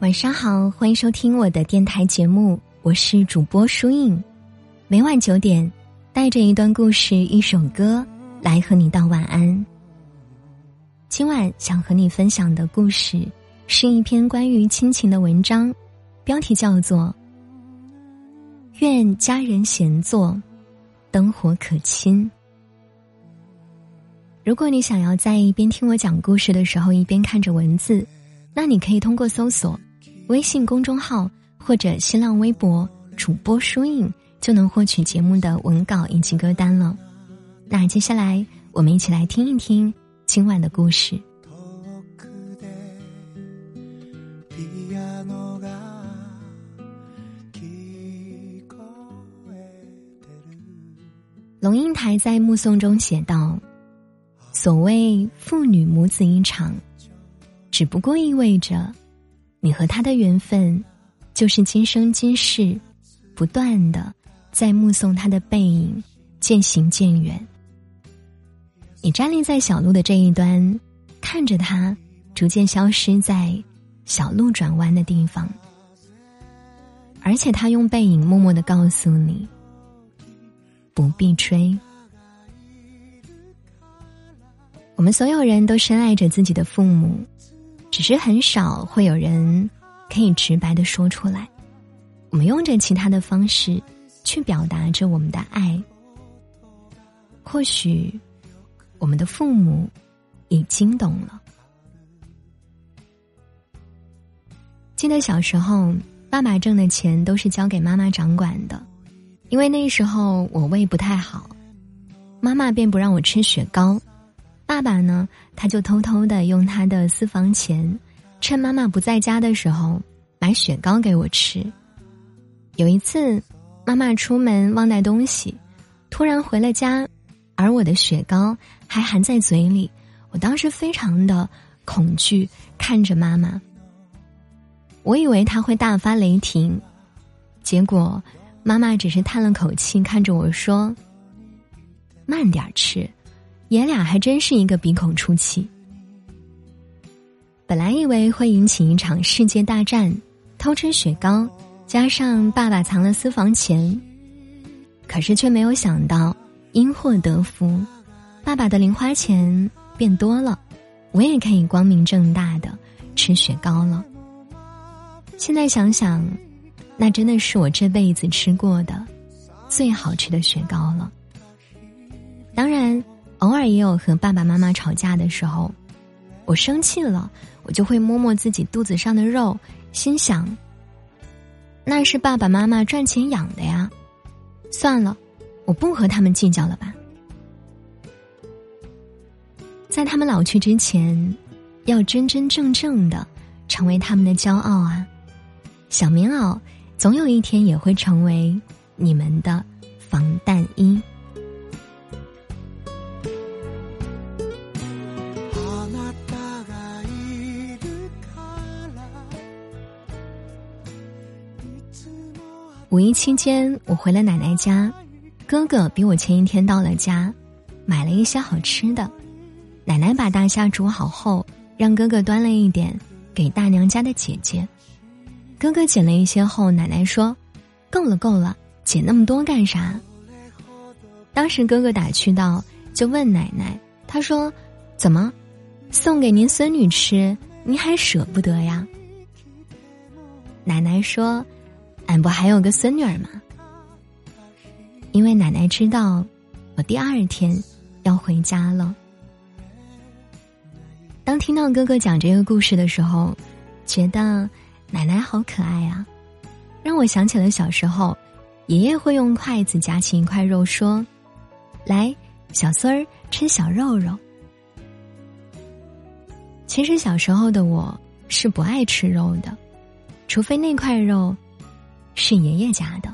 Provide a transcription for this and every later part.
晚上好，欢迎收听我的电台节目，我是主播舒影。每晚九点，带着一段故事、一首歌来和你道晚安。今晚想和你分享的故事是一篇关于亲情的文章，标题叫做《愿家人闲坐，灯火可亲》。如果你想要在一边听我讲故事的时候一边看着文字，那你可以通过搜索。微信公众号或者新浪微博主播书影就能获取节目的文稿以及歌单了。那接下来我们一起来听一听今晚的故事。龙应台在目送中写道：“所谓父女母子一场，只不过意味着。”你和他的缘分，就是今生今世，不断的在目送他的背影渐行渐远。你站立在小路的这一端，看着他逐渐消失在小路转弯的地方，而且他用背影默默的告诉你：不必追。我们所有人都深爱着自己的父母。只是很少会有人可以直白的说出来，我们用着其他的方式去表达着我们的爱。或许我们的父母已经懂了。记得小时候，爸爸挣的钱都是交给妈妈掌管的，因为那时候我胃不太好，妈妈便不让我吃雪糕。爸爸呢，他就偷偷的用他的私房钱，趁妈妈不在家的时候买雪糕给我吃。有一次，妈妈出门忘带东西，突然回了家，而我的雪糕还含在嘴里。我当时非常的恐惧，看着妈妈。我以为他会大发雷霆，结果妈妈只是叹了口气，看着我说：“慢点吃。”爷俩还真是一个鼻孔出气。本来以为会引起一场世界大战，偷吃雪糕，加上爸爸藏了私房钱，可是却没有想到因祸得福，爸爸的零花钱变多了，我也可以光明正大的吃雪糕了。现在想想，那真的是我这辈子吃过的最好吃的雪糕了。当然。尔也有和爸爸妈妈吵架的时候，我生气了，我就会摸摸自己肚子上的肉，心想：那是爸爸妈妈赚钱养的呀。算了，我不和他们计较了吧。在他们老去之前，要真真正正的成为他们的骄傲啊！小棉袄总有一天也会成为你们的防弹衣。五一期间，我回了奶奶家，哥哥比我前一天到了家，买了一些好吃的。奶奶把大虾煮好后，让哥哥端了一点给大娘家的姐姐。哥哥捡了一些后，奶奶说：“够了，够了，捡那么多干啥？”当时哥哥打趣道：“就问奶奶，他说，怎么，送给您孙女吃，您还舍不得呀？”奶奶说。俺不还有个孙女儿吗？因为奶奶知道我第二天要回家了。当听到哥哥讲这个故事的时候，觉得奶奶好可爱啊，让我想起了小时候，爷爷会用筷子夹起一块肉说：“来，小孙儿吃小肉肉。”其实小时候的我是不爱吃肉的，除非那块肉。是爷爷家的。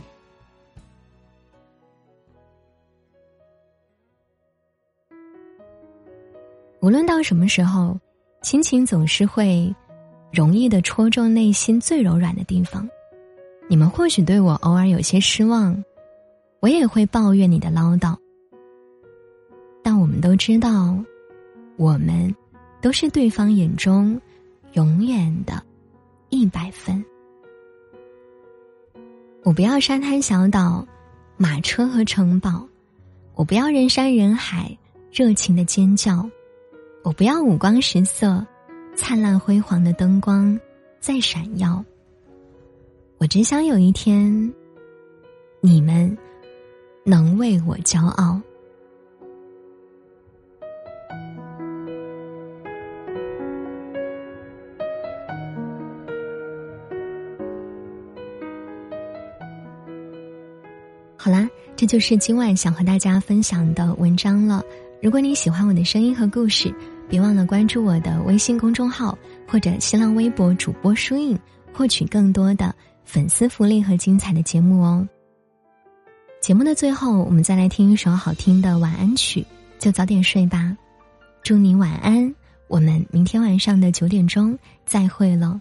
无论到什么时候，亲情总是会容易的戳中内心最柔软的地方。你们或许对我偶尔有些失望，我也会抱怨你的唠叨。但我们都知道，我们都是对方眼中永远的一百分。我不要沙滩小岛、马车和城堡，我不要人山人海、热情的尖叫，我不要五光十色、灿烂辉煌的灯光在闪耀。我只想有一天，你们能为我骄傲。好啦，这就是今晚想和大家分享的文章了。如果你喜欢我的声音和故事，别忘了关注我的微信公众号或者新浪微博主播书影，获取更多的粉丝福利和精彩的节目哦。节目的最后，我们再来听一首好听的晚安曲，就早点睡吧。祝你晚安，我们明天晚上的九点钟再会了。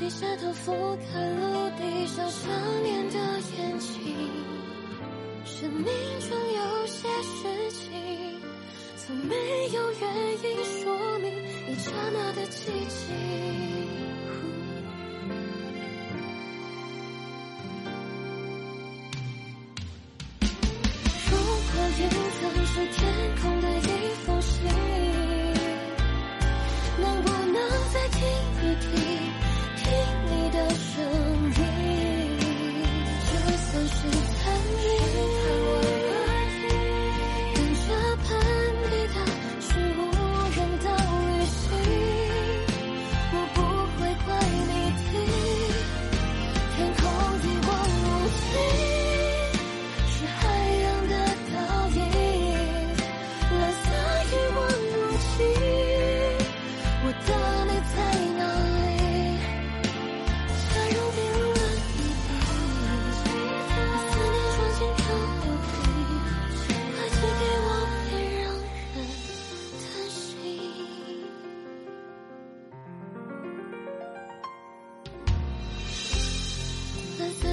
低下头俯瞰陆地上想念的眼睛，生命中有些事情，从没有原因说明一刹那的寂静。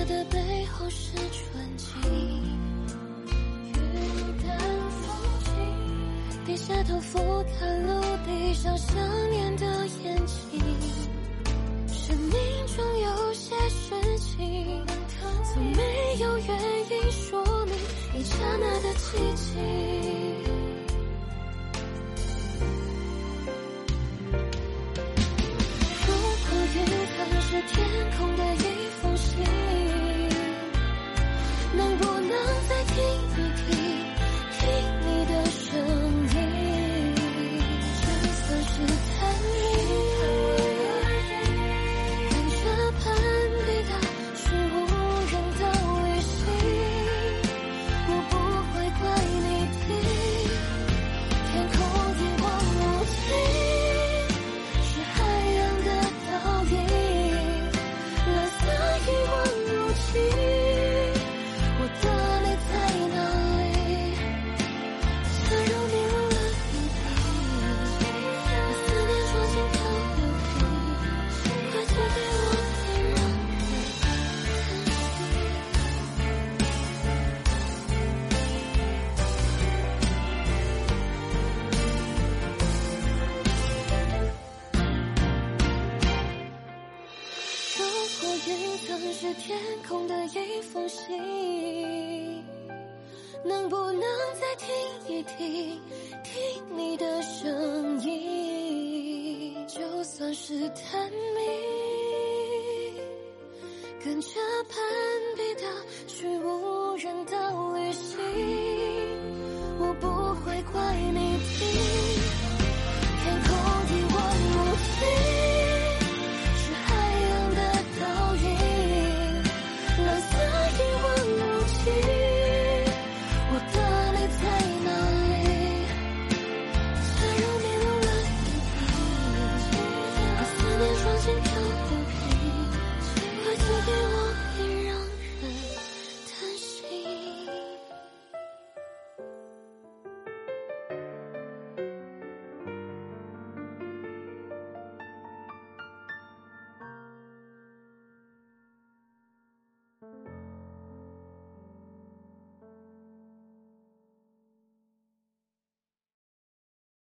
的背后是纯净，云淡风轻，低下头俯瞰陆地上想念的眼睛。生命中有些事情，从没有原因说明一刹那的寂静。如果云层是天空的云是天空的一封信能不能再听一听听你的声音？就算是探秘跟着潘彼得去无人岛旅行我不会怪你的